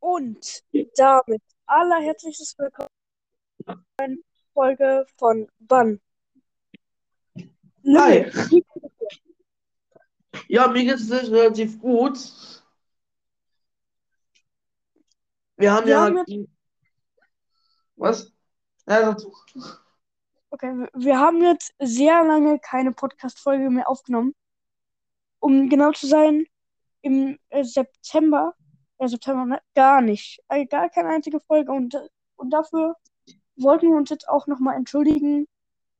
Und damit allerherzlichstes Willkommen zu einer Folge von Bann. Hi. Ja, mir geht es relativ gut. Wir haben Wir ja. haben Was? Ja. Okay, wir- wir haben jetzt sehr lange keine Podcast-Folge mehr aufgenommen. Um genau zu sein, im äh, September, äh, September, ne? gar nicht. Äh, gar keine einzige Folge. Und, und dafür wollten wir uns jetzt auch nochmal entschuldigen.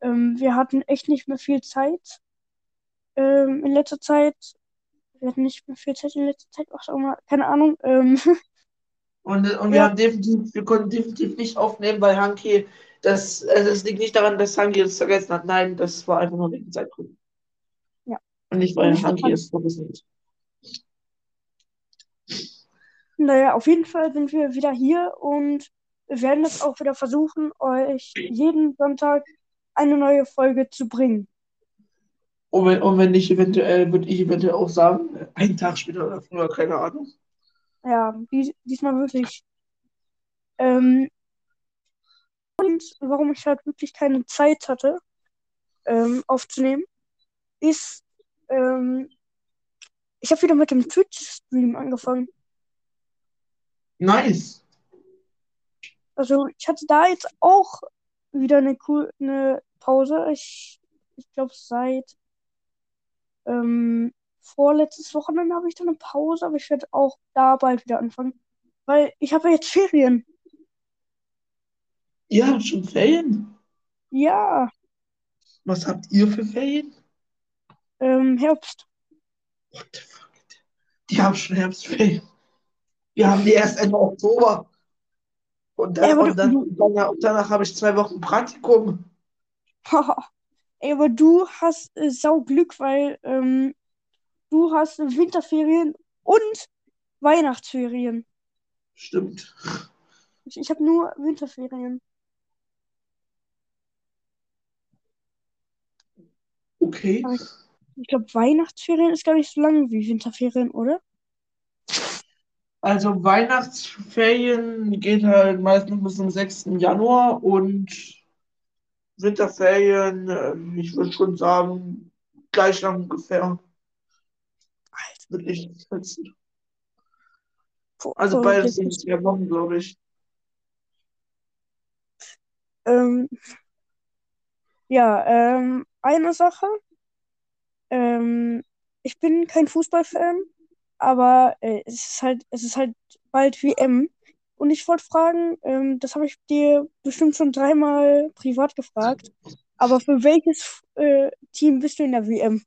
Ähm, wir hatten echt nicht mehr viel Zeit ähm, in letzter Zeit. Wir hatten nicht mehr viel Zeit in letzter Zeit, was auch immer, keine Ahnung. Ähm, Und, und wir Ja. haben definitiv, wir konnten definitiv nicht aufnehmen, weil Hanki, das, also es liegt nicht daran, dass Hanki es vergessen hat. Nein, das war einfach nur wegen Zeitgründen. Ja. Und nicht, weil daran. es vergessen hat. Naja, auf jeden Fall sind wir wieder hier und werden es auch wieder versuchen, euch jeden Sonntag eine neue Folge zu bringen. Und wenn, und wenn nicht, eventuell, würde ich eventuell auch sagen, einen Tag später oder früher, keine Ahnung. Ja, dies, diesmal wirklich. Ähm, und warum ich halt wirklich keine Zeit hatte, ähm, aufzunehmen, ist, ähm, ich habe wieder mit dem Twitch-Stream angefangen. Nice. Also ich hatte da jetzt auch wieder eine cool, eine Pause. Ich, ich glaube seit ähm, vorletztes Wochenende habe ich dann eine Pause, aber ich werde auch da bald wieder anfangen. Weil ich habe ja jetzt Ferien. Ja, schon Ferien? Ja, Was habt ihr für Ferien? ähm, Herbst. What the fuck? Die haben schon Herbstferien. Wir haben die erst Ende Oktober. Und, dann, und, dann, und danach, habe ich zwei Wochen Praktikum. Ey, aber du hast äh, sau Glück, weil ähm, du hast Winterferien und Weihnachtsferien. Stimmt. Ich, ich habe nur Winterferien. Okay. Aber Ich glaube, Weihnachtsferien ist gar nicht so lang wie Winterferien, oder? Also Weihnachtsferien geht halt meistens bis zum 6. Januar und Winterferien, ähm, ich würde schon sagen, gleich lang ungefähr. Würde ich schätzen. Also beides sind vier Wochen, glaube ich. Ähm, ja, ähm, eine Sache. Ähm, ich bin kein Fußballfan, aber äh, es ist halt, es ist halt bald WM. Und ich wollte fragen, ähm, das habe ich dir bestimmt schon dreimal privat gefragt, aber für welches äh, Team bist du in der WM?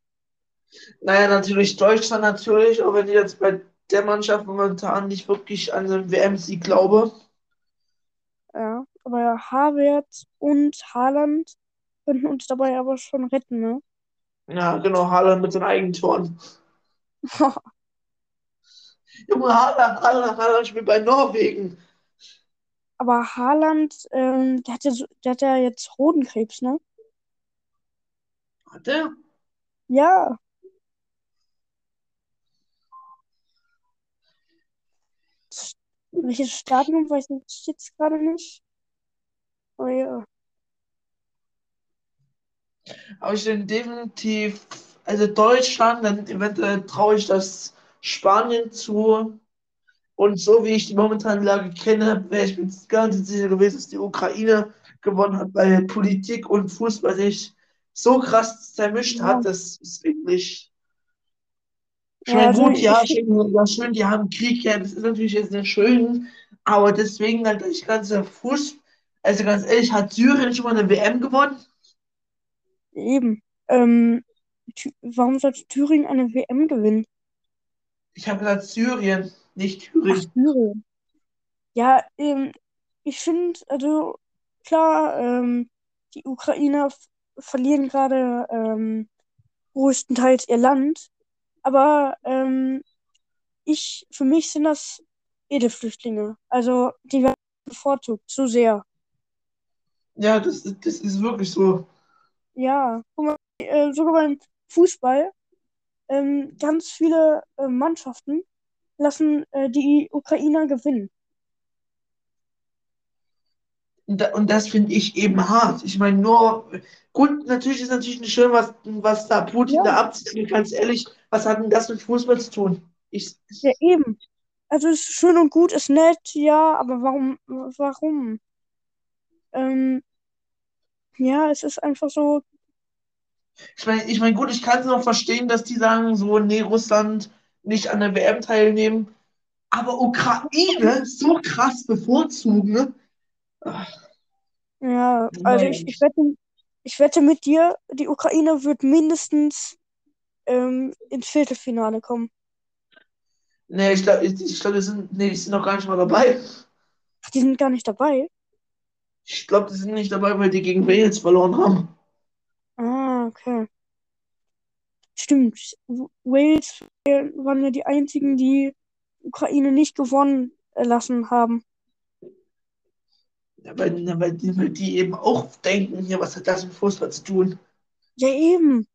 Naja, natürlich Deutschland natürlich, auch wenn ich jetzt bei der Mannschaft momentan nicht wirklich an den WM-Sieg glaube. Ja, aber Havertz und Haaland könnten uns dabei aber schon retten, ne? Ja, genau, Haaland mit den Eigentoren. Junge, Haaland, Haaland, Haaland spielt bei Norwegen. Aber Haaland, ähm, der hat ja, so, der hat ja jetzt Hodenkrebs, ne? Hat der? Ja, welches Stadion weiß ich jetzt gerade nicht. Aber ja. Aber ich denke definitiv, also Deutschland, dann eventuell traue ich das Spanien zu. Und so wie ich die momentane Lage kenne, wäre ich mir ganz sicher gewesen, dass die Ukraine gewonnen hat, weil Politik und Fußball sich so krass zermischt Ja. hat, das ist wirklich. Ich Ja, meine, also gut, ja, ich- schön, ja, schön, die haben Krieg, ja, das ist natürlich jetzt nicht schön, aber deswegen halt das ganze Fuß, also ganz ehrlich, hat Syrien schon mal eine WM gewonnen? Eben. Ähm, warum sollte Thüringen eine WM gewinnen? Ich habe gesagt Syrien, nicht Ach, Thüringen. Thüringen. Ja, ähm, ich finde, also klar, ähm, die Ukrainer verlieren gerade ähm, größtenteils ihr Land, aber ähm, ich, für mich sind das Edelflüchtlinge. Also die werden bevorzugt, zu sehr. Ja, das, ist- das ist wirklich so. Ja, guck mal, äh, sogar beim Fußball, ähm, ganz viele äh, Mannschaften lassen äh, die Ukrainer gewinnen. Und das finde ich eben hart. Ich meine, nur, gut, natürlich ist natürlich nicht schön, was, was da Putin ja. da abzieht. Ganz ehrlich, was hat denn das mit Fußball zu tun? Ich, ja, eben. Also, es ist schön und gut, ist nett, ja, aber warum? Warum? Ähm, ja, es ist einfach so, ich meine, ich mein, gut, ich kann es noch verstehen, dass die sagen, so, nee, Russland nicht an der WM teilnehmen, aber Ukraine so krass bevorzugen, ne? Ach, ja, also ich, ich wette, ich wette mit dir, die Ukraine wird mindestens ähm, ins Viertelfinale kommen. Nee, ich glaube, ich, ich glaub, die sind, nee, die sind noch gar nicht mal dabei. Ach, die sind gar nicht dabei. Ich glaube, die sind nicht dabei, weil die gegen Wales verloren haben. Ah, okay. Stimmt. Wales waren ja die einzigen, die Ukraine nicht gewonnen äh, lassen haben. Ja, weil, weil, die, weil die eben auch denken, hier, was hat das mit Fußball zu tun? Ja, eben.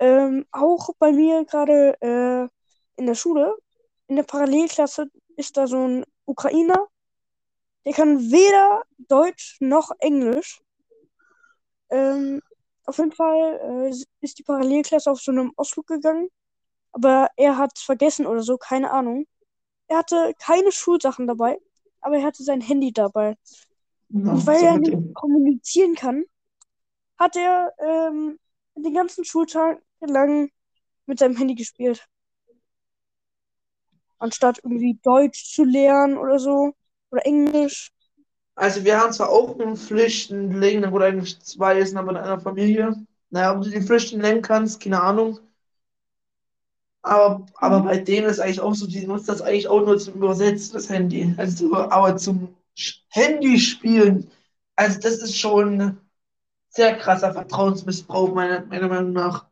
Ähm, auch bei mir gerade äh, in der Schule, in der Parallelklasse, ist da so ein Ukrainer, der kann weder Deutsch noch Englisch. Ähm, auf jeden Fall äh, ist die Parallelklasse auf so einem Ausflug gegangen, aber er hat es vergessen oder so, keine Ahnung. Er hatte keine Schulsachen dabei, aber er hatte sein Handy dabei. Ja, Und weil so er nicht dem- kommunizieren kann, hat er ähm, den ganzen Schultag lang mit seinem Handy gespielt. Anstatt irgendwie Deutsch zu lernen oder so. Oder Englisch. Also wir haben zwar auch einen Flüchtling, wo eigentlich zwei ist, aber in einer Familie. Naja, ob du die Flüchtlinge nennen kannst, keine Ahnung. Aber, aber bei denen ist eigentlich auch so, die nutzen das eigentlich auch nur zum Übersetzen, das Handy. Also, aber zum Handy spielen, also das ist schon sehr krasser Vertrauensmissbrauch, meiner, meiner Meinung nach.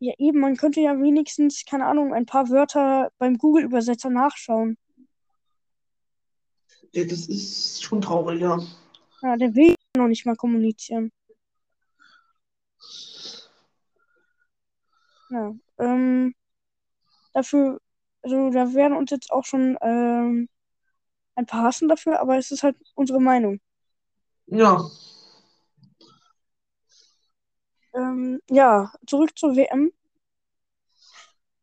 Ja, eben, man könnte ja wenigstens, keine Ahnung, ein paar Wörter beim Google-Übersetzer nachschauen. Ja, das ist schon traurig, ja. Ja, der will noch nicht mal kommunizieren. Ja, ähm, dafür, also da werden uns jetzt auch schon ähm, ein paar hassen dafür, aber es ist halt unsere Meinung. Ja, Ähm, ja, zurück zur WM.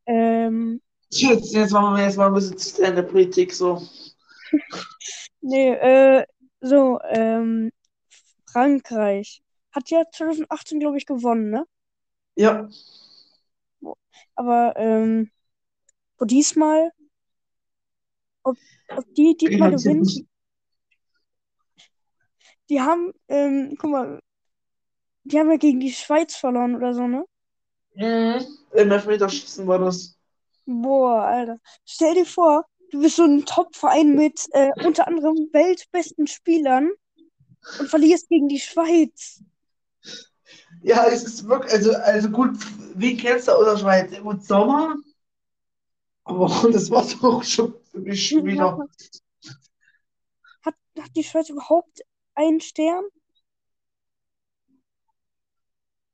Ähm, jetzt, jetzt machen wir erstmal ein bisschen in der Politik so. Nee, äh, so, ähm, Frankreich hat ja 2018, glaube ich, gewonnen, ne? Ja, Aber ähm, wo diesmal, ob, ob die diesmal Ja, gewinnen, die haben, ähm, guck mal, die haben ja gegen die Schweiz verloren oder so, ne? Mhm. Im Elfmeterschießen war das. Boah, Alter. Stell dir vor, du bist so ein Top-Verein mit äh, unter anderem weltbesten Spielern und verlierst gegen die Schweiz. Ja, es ist wirklich, also, also gut, wie kennst du aus der Schweiz? Gut, Sommer, aber das war doch schon für mich wieder. Hat, hat die Schweiz überhaupt einen Stern?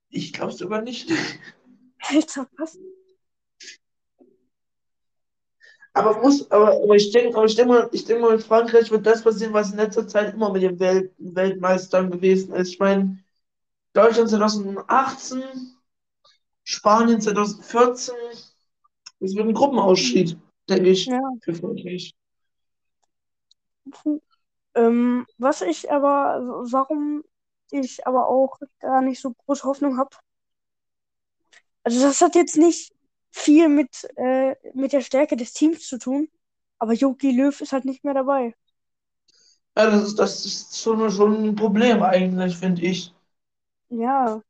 Ich glaube sogar nicht. Alter, was? Aber muss, aber, aber ich denke, ich denke mal, ich denke mal, in Frankreich wird das passieren, was in letzter Zeit immer mit den Welt, Weltmeistern gewesen ist. Ich meine, Deutschland 2018, Spanien 2014, das wird ein Gruppenausstieg, denke ich, Ja. für Frankreich. Ähm, was ich aber, warum ich aber auch gar nicht so große Hoffnung habe. Also das hat jetzt nicht viel mit, äh, mit der Stärke des Teams zu tun, aber Jogi Löw ist halt nicht mehr dabei. Ja, das ist, das ist schon, schon ein Problem eigentlich, finde ich. Ja.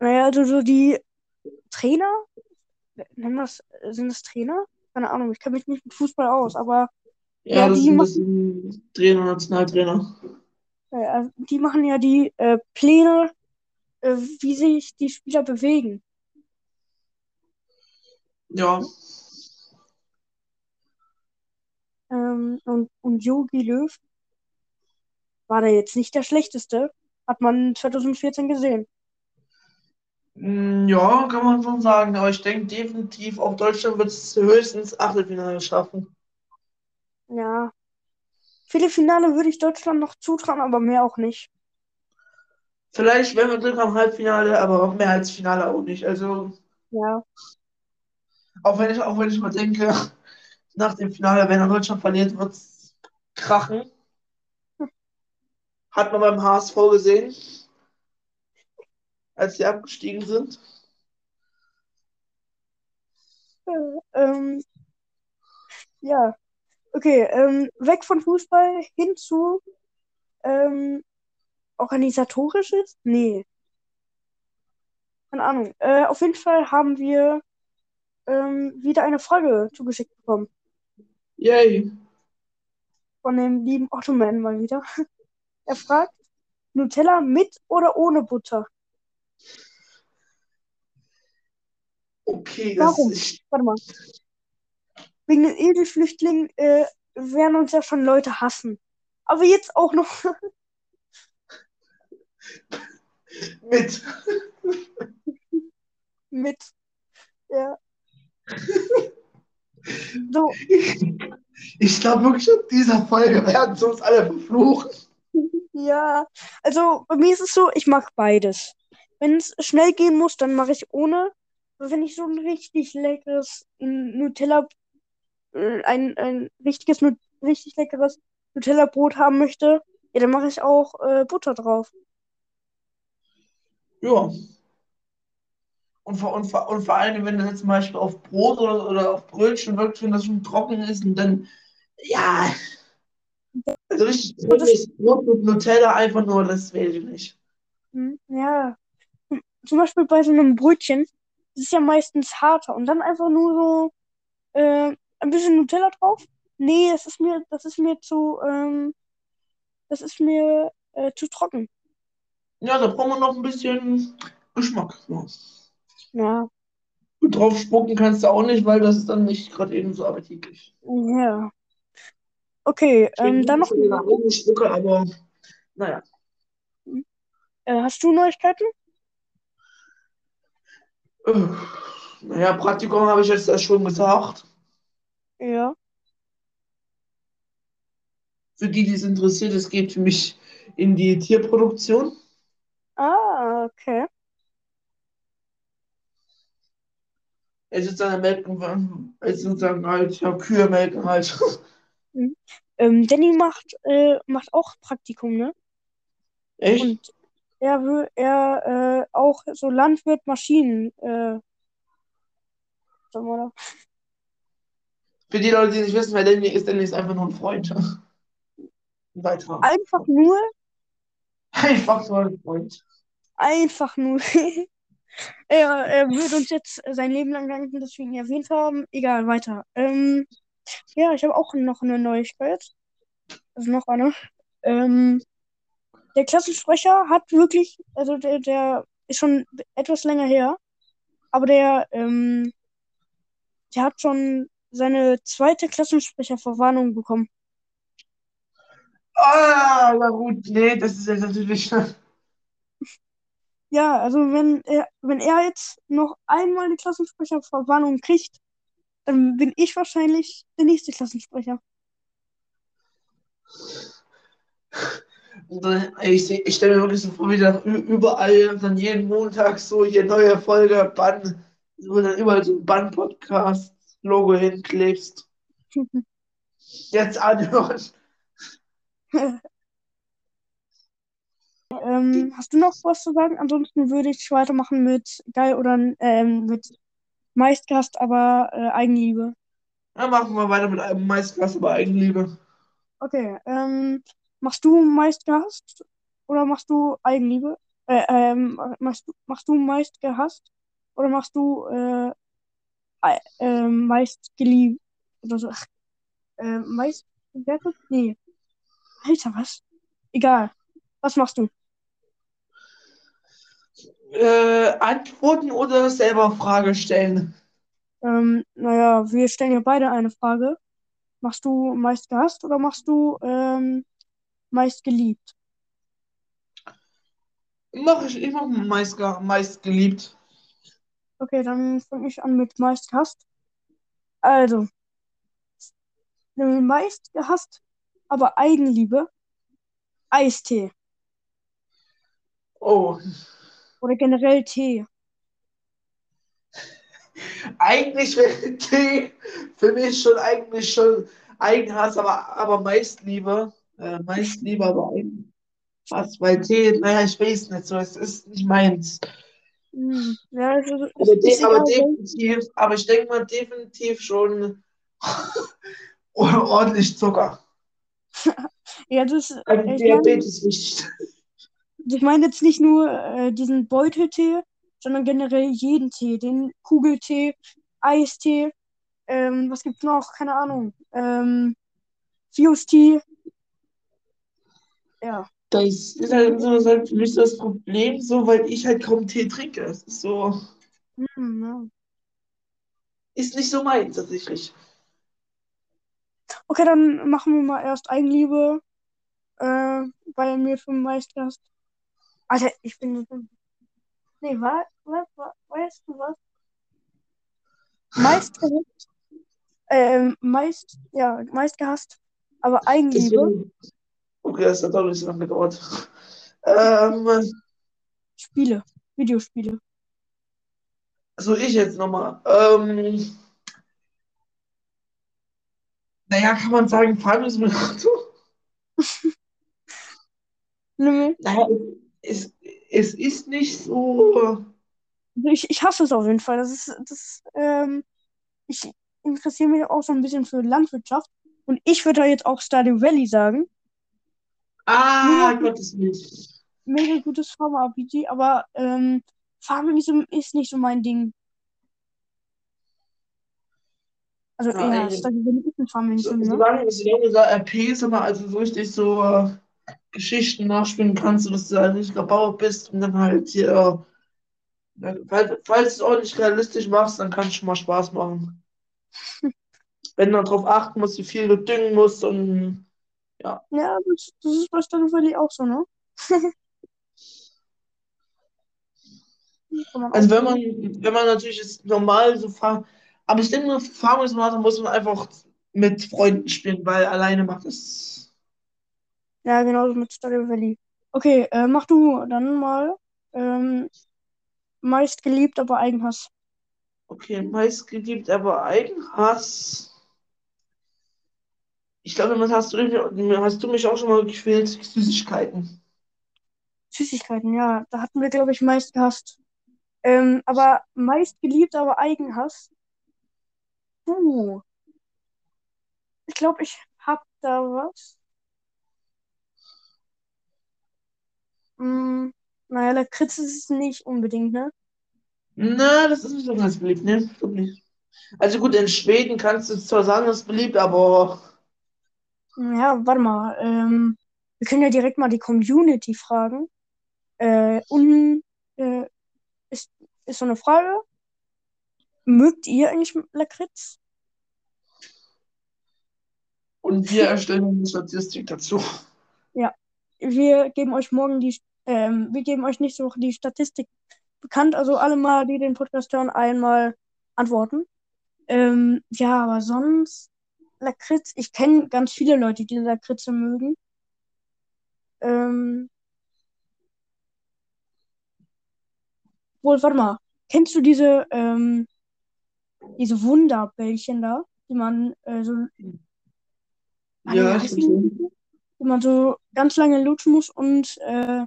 Naja, also so die Trainer, nennen das, sind das Trainer? Keine Ahnung, ich kenne mich nicht mit Fußball aus, aber Ja, Ja, das die sind, das sind Trainer, Nationaltrainer. äh, die machen ja die äh, Pläne, äh, wie sich die Spieler bewegen. Ja, Ähm, und, und Jogi Löw war da jetzt nicht der schlechteste, hat man 2014 gesehen. Mm, ja, kann man schon sagen. Aber ich denke definitiv, auch Deutschland wird es höchstens Achtelfinale schaffen. Ja, Viertelfinale würde ich Deutschland noch zutrauen, aber mehr auch nicht. Vielleicht, wenn wir Glück haben, Halbfinale, aber mehr als Finale auch nicht. Also, Ja. Auch wenn ich, auch wenn ich mal denke, nach dem Finale, wenn Deutschland verliert, wird es krachen. Hat man beim HSV gesehen, als sie abgestiegen sind. Äh, ähm, ja. Okay, ähm, weg von Fußball hin zu ähm, organisatorisches? Nee. Keine Ahnung. Äh, auf jeden Fall haben wir ähm, wieder eine Frage zugeschickt bekommen. Yay. Von dem lieben Ottoman mal wieder. Er fragt, Nutella mit oder ohne Butter? Okay, das Warum? ist. Warte mal. Wegen den Edelflüchtlingen äh, werden uns ja schon Leute hassen. Aber jetzt auch noch mit. Ja. Ich glaube wirklich, in dieser Folge werden sie uns alle verfluchen. ja. Also bei mir ist es so, ich mag beides. Wenn es schnell gehen muss, dann mache ich ohne. Aber wenn ich so ein richtig leckeres Nutella, äh, ein, ein richtiges, richtig leckeres Nutella-Brot haben möchte, ja, dann mache ich auch äh, Butter drauf. Ja. Und vor, und, vor, und vor allem, wenn das jetzt zum Beispiel auf Brot oder, oder auf Brötchen wirkt, wenn das schon trocken ist und dann, ja. Also richtig trockenes Brot mit Nutella einfach nur, das will ich nicht. Hm, Ja. Hm, Zum Beispiel bei so einem Brötchen, das ist ja meistens harter und dann einfach nur so äh, ein bisschen Nutella drauf. Nee, das ist mir, das ist mir zu, ähm, das ist mir äh, zu trocken. Ja, da brauchen wir noch ein bisschen Geschmack. Ja. Ja. Und drauf spucken kannst du auch nicht, weil das ist dann nicht gerade eben so appetitlich. Ja. Okay, ähm, dann noch, Ich bin spucke, aber naja. äh, hast du Neuigkeiten? Äh, Naja, Praktikum habe ich jetzt erst schon gesagt. Ja. Für die, die es interessiert, es geht für mich in die Tierproduktion. Ah, okay. Es ist dann melken, es ist sozusagen halt, ja, Kühe melken halt. Ähm, Danny macht, äh, macht auch Praktikum, ne? Echt? Und er will, er, äh, auch so Landwirt, Maschinen, äh, sagen wir da. Für die Leute, die nicht wissen, wer Danny ist, Danny ist einfach nur ein Freund. Weiter. Einfach nur, Einfach nur ein Freund. einfach nur. Er, er wird uns jetzt sein Leben lang danken, dass wir ihn erwähnt haben. Egal, weiter. Ähm, ja, ich habe auch noch eine Neuigkeit. Also noch eine. Ähm, der Klassensprecher hat wirklich, also der, der ist schon etwas länger her, aber der, ähm, der hat schon seine zweite Klassensprecherverwarnung bekommen. Ah, na gut, nee, das ist jetzt natürlich. Ja, also wenn er, wenn er jetzt noch einmal eine Klassensprecherverwarnung kriegt, dann bin ich wahrscheinlich der nächste Klassensprecher. Dann, ich, ich stelle mir wirklich so vor, wie dann überall dann jeden Montag so hier neue Folge Bann, wo dann überall so ein Bann-Podcast-Logo hinklebst. Jetzt anhören. Ähm, hast du noch was zu sagen? Ansonsten würde ich weitermachen mit geil oder ähm, mit Meistgast, aber äh, Eigenliebe. Dann machen wir weiter mit einem Meisterklasse bei Eigenliebe. Okay, ähm, machst du Meistgast oder machst du Eigenliebe? Äh, ähm, machst du, machst du meist gehasst oder machst du äh, ähm, meist geliebt oder so? Ach, äh, meist bewertet? Nee. Alter, was? Egal. Was machst du? Äh, antworten oder selber Frage stellen? Ähm, naja, wir stellen ja beide eine Frage. Machst du meist gehasst oder machst du ähm, meist geliebt? Mach ich, ich mach meist, meist geliebt. Okay, dann fange ich an mit meist gehasst. Also, meist gehasst aber Eigenliebe, Eistee Oh, oder generell Tee. eigentlich wäre Tee für mich schon eigentlich schon Eigenhass, aber, aber meist lieber. Äh, meist lieber, aber Eigenhass, weil Tee, naja, ich weiß nicht so, es ist nicht meins. Hm, Ja, also, Aber, ist, ist de aber definitiv, aber ich denke mal definitiv schon ordentlich Zucker. ja, das, Also ich meine, Diabetes wichtig. Ich meine jetzt nicht nur äh, diesen Beuteltee, sondern generell jeden Tee, den Kugeltee, Eistee, ähm, was gibt's noch? Keine Ahnung. Ähm, Fuse-Tee, ja. Das ist halt, so, das ist halt für mich so das Problem, so, weil ich halt kaum Tee trinke. Es ist so, Hm, ja. ist nicht so meins tatsächlich. Okay, dann machen wir mal erst Eigenliebe, äh, bei mir für den Meistgast. Alter, ich bin. Nee, was, was, was, weißt du was? Meistgehasst, ähm, meist, ja, meistgehasst, aber Eigenliebe, Deswegen, okay, das hat auch nicht so lange gedauert. Ähm, Spiele, Videospiele. so ich jetzt nochmal. Ähm, naja, kann man sagen, Farming-Simulator? Nee, Naja, es, es ist nicht so. Ich, ich hasse es auf jeden Fall. Das ist, das, ähm, ich interessiere mich auch so ein bisschen für Landwirtschaft. Und ich würde da jetzt auch Stardew Valley sagen. Ah, Mega, Gottes Willen. mega gutes Farmer-RPG, aber ähm, Farming ist, ist nicht so mein Ding. Also Ja, Stardew Valley ist ein Farming so, ne? solange, solange da RPs immer, also so richtig so äh, Geschichten nachspielen kannst, sodass du ein richtiger Bauer bist und dann halt hier, falls, falls du es ordentlich realistisch machst, dann kann es schon mal Spaß machen. Wenn du darauf achten musst, wie viel du düngen musst und ja. Ja, das, das ist bei Stardew Valley auch so, ne? Also auch wenn man, wenn man natürlich jetzt normal so fahren, aber ich denke, Farming Simulator muss man einfach mit Freunden spielen, weil alleine macht es. Ja, genauso mit Stardew Valley. Okay, äh, mach du dann mal. Ähm, meist geliebt, aber Eigenhass. Okay, meistgeliebt, aber Eigenhass. Ich glaube, damit hast du, mich- hast du mich auch schon mal gequält, Süßigkeiten. Süßigkeiten, ja, da hatten wir, glaube ich, meist gehasst. Ähm, aber meist geliebt, aber Eigenhass. Puh, ich glaube, ich hab da was. Hm, naja, Lakritz ist es nicht unbedingt, ne? Na, das ist nicht so ganz beliebt, ne? Also gut, in Schweden kannst du zwar sagen, das ist beliebt, aber Ja, warte mal. Ähm, wir können ja direkt mal die Community fragen. Äh, und äh, ist, ist so eine Frage. Mögt ihr eigentlich Lakritz? und wir erstellen eine Statistik dazu. Ja, wir geben euch morgen die, ähm, wir geben euch nächste Woche die Statistik bekannt. Also alle mal, die den Podcast hören, einmal antworten. Ähm, ja, aber sonst Lakritz. Ich kenne ganz viele Leute, die Lakritze mögen. Ähm, wohl, warte mal. Kennst du diese, ähm, diese Wunderbällchen da, die man äh, so, Ja, ich Die man so ganz lange lutschen muss und äh,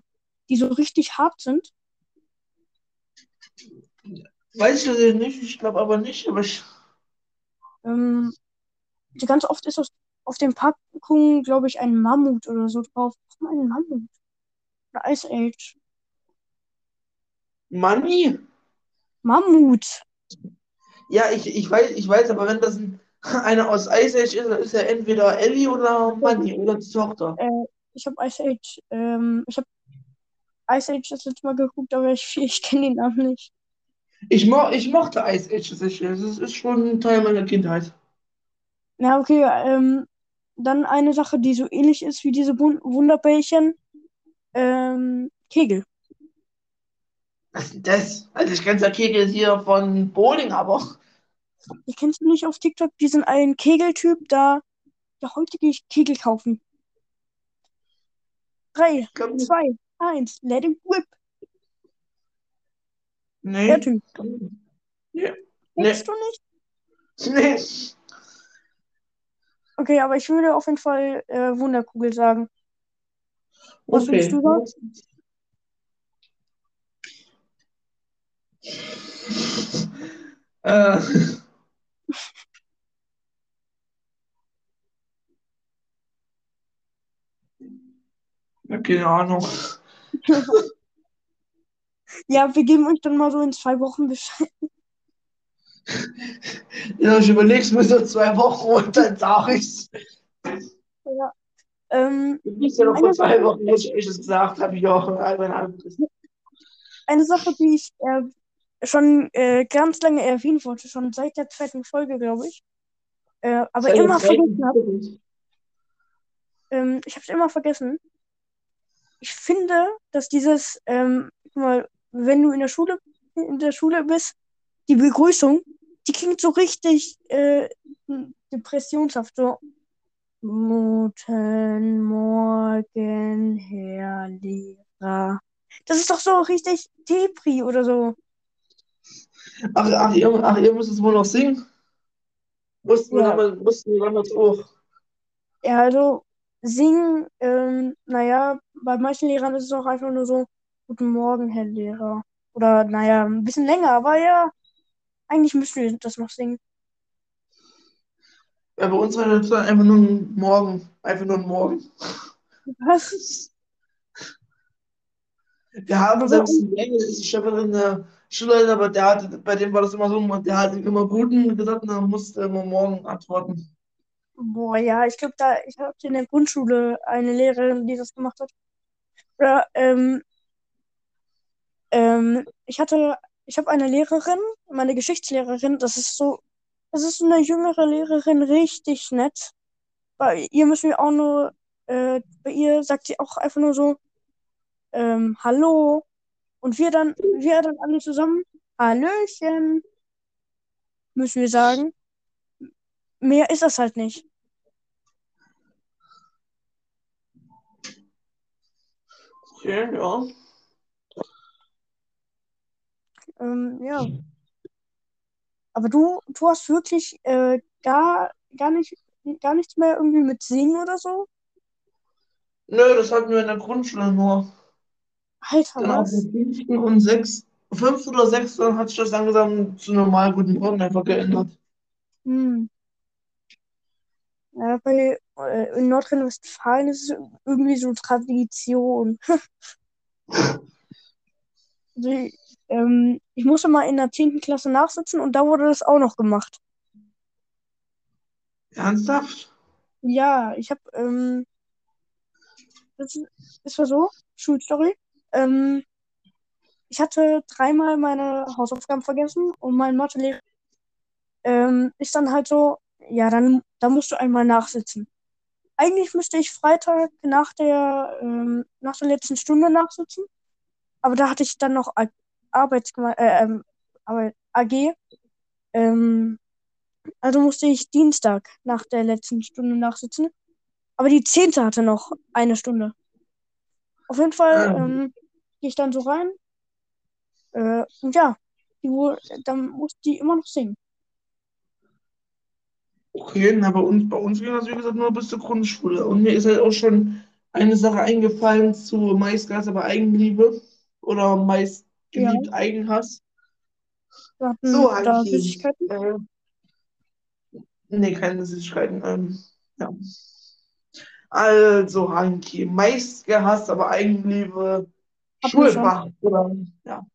die so richtig hart sind? Weiß ich nicht, ich glaube aber nicht, aber ich. Ähm, also ganz oft ist auf, auf den Packungen, glaube ich, ein Mammut oder so drauf. Warum ein Mammut? Oder Ice Age. Money? Mammut. Ja, ich, ich weiß, ich weiß, aber wenn das ein, einer aus Ice Age ist, dann ist er entweder Ellie oder Money oder die Tochter. Äh, ich habe Ice Age, ähm, ich habe Ice Age das letzte Mal geguckt, aber ich, ich kenne den Namen nicht. Ich, mo ich mochte Ice Age tatsächlich. Das ist schon ein Teil meiner Kindheit. Ja, okay, ähm, dann eine Sache, die so ähnlich ist wie diese Wun Wunderbällchen. Ähm, Kegel. Was ist denn das? Also ich kenne ja Kegel hier von Bowling, aber Ich kennst du nicht auf TikTok diesen einen Kegeltyp, da, ja, heute gehe ich Kegel kaufen. 3, Glaub nicht. 2, 1. Let it whip. Nee. Der Typ. Nee. Denkst du nicht? Nee. Okay, aber ich würde auf jeden Fall äh, Wunderkugel sagen. Was Okay. würdest du sagen? Äh. Ja, keine Ahnung. Ja, wir geben euch dann mal so in zwei Wochen Bescheid. Ja, ich überleg's mir so zwei Wochen und dann sag ich's. Ja. Ähm, Du bist ja noch vor zwei Wochen, wo ich das gesagt habe, ich auch mein anderes. eine Sache, die ich äh, schon äh, ganz lange erwähnen wollte, schon seit der zweiten Folge, glaube ich. Äh, aber immer vergessen habe. Ähm, ich habe es immer vergessen. Ich finde, dass dieses, ähm, mal, wenn du in der Schule, in der Schule bist, die Begrüßung, die klingt so richtig äh, depressionshaft. So, Guten Morgen, Herr Lehrer. Das ist doch so richtig Depri oder so. Ach, ach, ihr, ach, ihr müsst es wohl noch singen? Mussten wir Ja. damals, mussten wir damals auch. Ja, also singen, ähm, naja, bei manchen Lehrern ist es auch einfach nur so, Guten Morgen, Herr Lehrer. Oder, naja, ein bisschen länger, aber ja, eigentlich müssen wir das noch singen. Ja, bei uns war das einfach nur ein Morgen. Einfach nur ein Morgen. Was? Wir haben selbst einen englischlehrerin, der Schulleiter, aber der hatte, bei dem war das immer so, der hat immer guten gesagt und dann musste immer morgen antworten. Boah, ja, ich glaube, da, ich hatte in der Grundschule eine Lehrerin, die das gemacht hat. Oder, ähm, ähm, ich hatte, ich habe eine Lehrerin, meine Geschichtslehrerin, das ist so, das ist eine jüngere Lehrerin, richtig nett. Bei ihr müssen wir auch nur, äh, bei ihr sagt sie auch einfach nur so, ähm, Hallo. Und wir dann, wir dann alle zusammen, Hallöchen, müssen wir sagen. Mehr ist das halt nicht. Okay, ja. Ähm, ja. Aber du, du hast wirklich äh, gar, gar nicht, gar nichts mehr irgendwie mit Singen oder so? Nö, das hatten wir in der Grundschule nur. Alter, Dann was? fünften und sechsten, fünften oder sechsten hat sich das langsam zu normal Guten Morgen einfach geändert. Hm. Äh, in Nordrhein-Westfalen ist es irgendwie so Tradition. Also, ich- ähm, ich musste mal in der 10. Klasse nachsitzen und da wurde das auch noch gemacht. Ernsthaft? Ja, ich habe, ähm, das, ist- das war so, Schulstory. Ähm, ich hatte dreimal meine Hausaufgaben vergessen und mein Mathelehrer ähm, ist dann halt so, ja, dann, dann musst du einmal nachsitzen. Eigentlich müsste ich Freitag nach der, ähm, nach der letzten Stunde nachsitzen, aber da hatte ich dann noch Arbeitsgeme äh, ähm, Arbeit, AG. Ähm, also musste ich Dienstag nach der letzten Stunde nachsitzen. Aber die zehnte hatte noch eine Stunde. Auf jeden Fall Ah. ähm, gehe ich dann so rein. Äh, und ja, die, dann musste die immer noch singen. Okay, na, bei uns, bei uns ging das, wie gesagt, nur bis zur Grundschule. Und mir ist halt auch schon eine Sache eingefallen zu Maisgas, aber Eigenliebe. Oder meist geliebt Eigenhass. Wir hatten So, da. Süßigkeiten. Äh, nee, keine Süßigkeiten. Ähm, ja. Also, Hanki, meist gehasst, aber Eigenliebe. Hatten wir Schulfach. Oder, ja.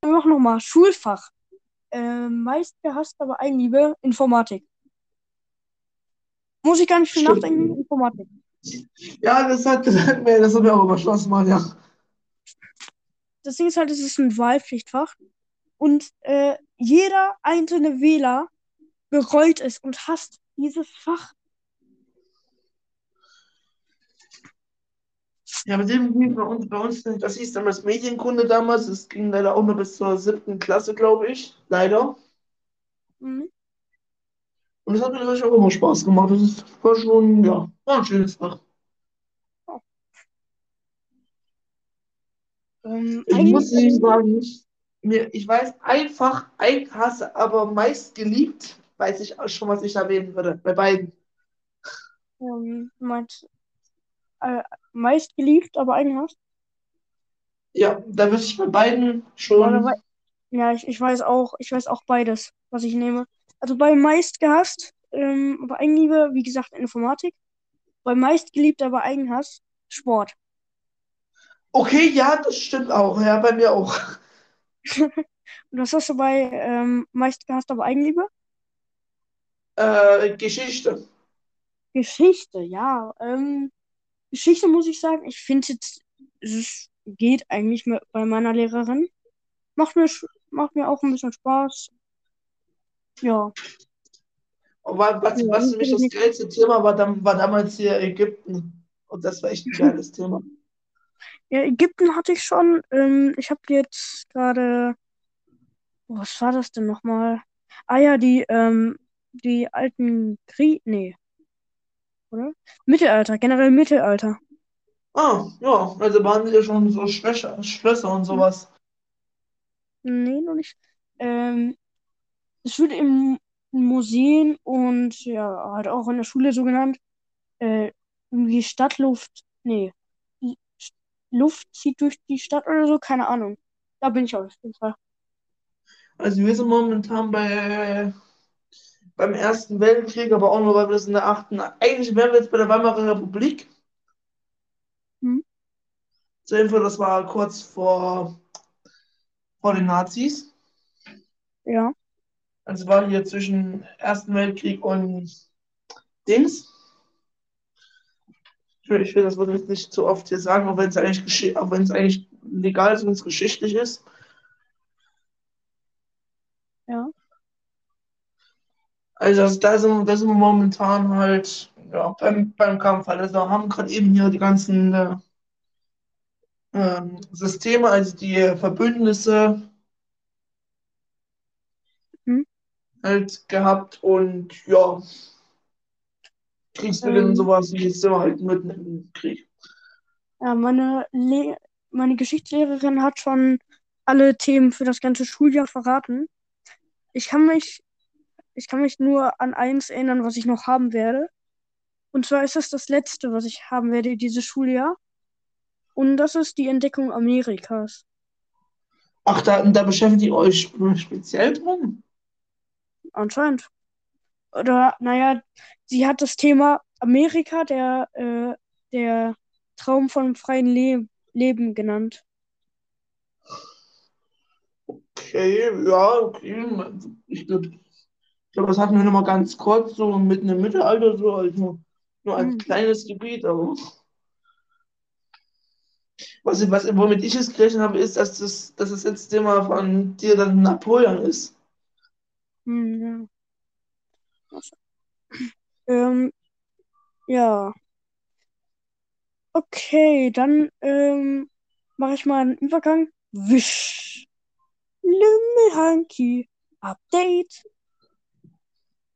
Wir machen nochmal Schulfach. Äh, meist gehasst, aber Eigenliebe, Informatik. Muss ich gar nicht viel Stimmt. nachdenken, Informatik. ja, das hat, das hat mir, das hat mir auch überschlossen, Mann, ja. Das Ding ist halt, es ist ein Wahlpflichtfach. Und äh, jeder einzelne Wähler bereut es und hasst dieses Fach. Ja, mit dem ging bei uns, bei uns, das hieß damals Medienkunde damals, es ging leider auch nur bis zur siebten Klasse, glaube ich, leider. Mhm. Und das hat mir natürlich auch immer Spaß gemacht. Das ist, war schon, ja, war ein schönes Fach. Ähm, Ich muss Ihnen sagen, mir, ich weiß einfach, Eigenhasse, aber meist geliebt, weiß ich auch schon, was ich erwähnen würde. Bei beiden. ähm, meinst äh, meist geliebt, aber eigenhaft? Ja, da würde ich bei beiden schon. Ja, ich, ich weiß auch, ich weiß auch beides, was ich nehme. Also bei meist gehasst, ähm, aber Eigenliebe, wie gesagt, Informatik. Bei meist geliebt, aber Eigenhass, Sport. Okay, ja, das stimmt auch. Ja, bei mir auch. Und was hast du bei ähm, meist gehasst, aber Eigenliebe? Äh, Geschichte. Geschichte, ja. Ähm, Geschichte muss ich sagen, ich finde es geht eigentlich mit, bei meiner Lehrerin. Macht mir, macht mir auch ein bisschen Spaß. Ja. Aber was, Ja, was das für mich das geilste Thema war, dann, war damals hier Ägypten. Und das war echt ein geiles Thema. Ja, Ägypten hatte ich schon. Ähm, ich habe jetzt gerade. Was war das denn nochmal? Ah ja, die, ähm, die alten Krieg. Nee. Oder? Mittelalter, generell Mittelalter. Ah, ja, also waren ja schon so Schlösser, Schlösser und sowas. Nee, noch nicht. Ähm, es wird im Museen und ja, halt auch in der Schule so genannt. Äh, irgendwie Stadtluft. Nee. Luft zieht durch die Stadt oder so, keine Ahnung. Da bin ich auf jeden Fall. Also wir sind momentan bei, beim Ersten Weltkrieg, aber auch nur, weil wir das in der achten. Eigentlich wären wir jetzt bei der Weimarer Republik. Hm? Zur Info, das war kurz vor, vor den Nazis. Ja. Also war hier zwischen Ersten Weltkrieg und Dings. Ich will, ich will das Wort jetzt nicht zu oft hier sagen, auch wenn es eigentlich, auch wenn es eigentlich legal ist und es geschichtlich ist. Ja. Also da, sind, da sind wir momentan halt ja, beim, beim Kampf. Also haben gerade eben hier die ganzen äh, ähm, Systeme, also die Verbündnisse Mhm. halt gehabt und ja, Kriegsbeginn und Ähm. sowas, und jetzt sind wir halt mitten im Krieg. Ja, meine, Le meine Geschichtslehrerin hat schon alle Themen für das ganze Schuljahr verraten. Ich kann mich, ich kann mich nur an eins erinnern, was ich noch haben werde. Und zwar ist es das letzte, was ich haben werde dieses Schuljahr. Und das ist die Entdeckung Amerikas. Ach, da, da beschäftigt ihr euch spe- speziell drum? Anscheinend. Oder, naja, sie hat das Thema Amerika, der, äh, der Traum von freien Le Leben genannt. Okay, ja, okay. Ich glaube, ich glaub, das hatten wir noch mal ganz kurz, so mitten im Mittelalter, so, also nur ein Hm. kleines Gebiet, aber. Was, ich- was, womit ich es gerechnet habe, ist, dass das, dass das jetzt Thema von dir dann Napoleon ist. Hm, ja. Ähm, ja. Okay, dann ähm, mache ich mal einen Übergang. Wisch. Lümmelhanki. Update.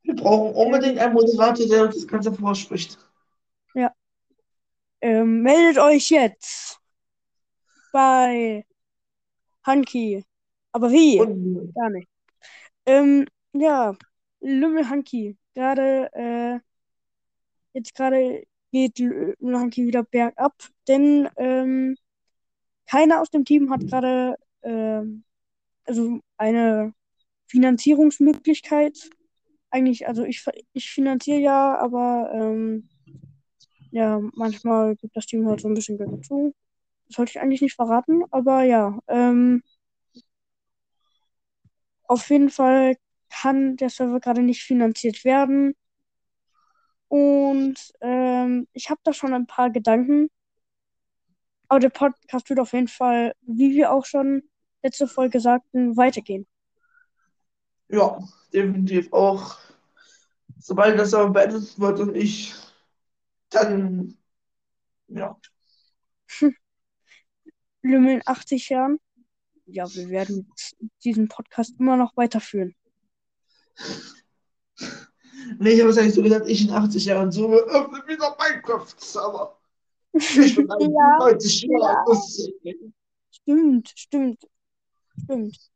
Wir brauchen unbedingt einen Moderator, der uns das Ganze vorspricht. Ähm, meldet euch jetzt bei Hanki. Aber wie? Und Gar nicht. Ähm, ja, Lümmelhanki. Gerade, äh, jetzt gerade geht Lümmelhanki wieder bergab, denn ähm, keiner aus dem Team hat gerade ähm, also eine Finanzierungsmöglichkeit. Eigentlich, also ich, ich finanziere ja, aber ähm, ja, manchmal gibt das Team halt so ein bisschen Geld dazu. Das sollte ich eigentlich nicht verraten, aber ja, ähm, auf jeden Fall kann der Server gerade nicht finanziert werden. Und ähm, ich habe da schon ein paar Gedanken. Aber der Podcast wird auf jeden Fall, wie wir auch schon letzte Folge sagten, weitergehen. Ja, definitiv auch. Sobald das aber beendet wird und ich dann, ja, Lümmel in 80 Jahren. Ja, wir werden diesen Podcast immer noch weiterführen. nee, ich habe es eigentlich so gedacht, ich in 80 Jahren so öffne wieder Minecraft, aber ich bin Ja, 90 Jahre alt. Stimmt, stimmt, stimmt.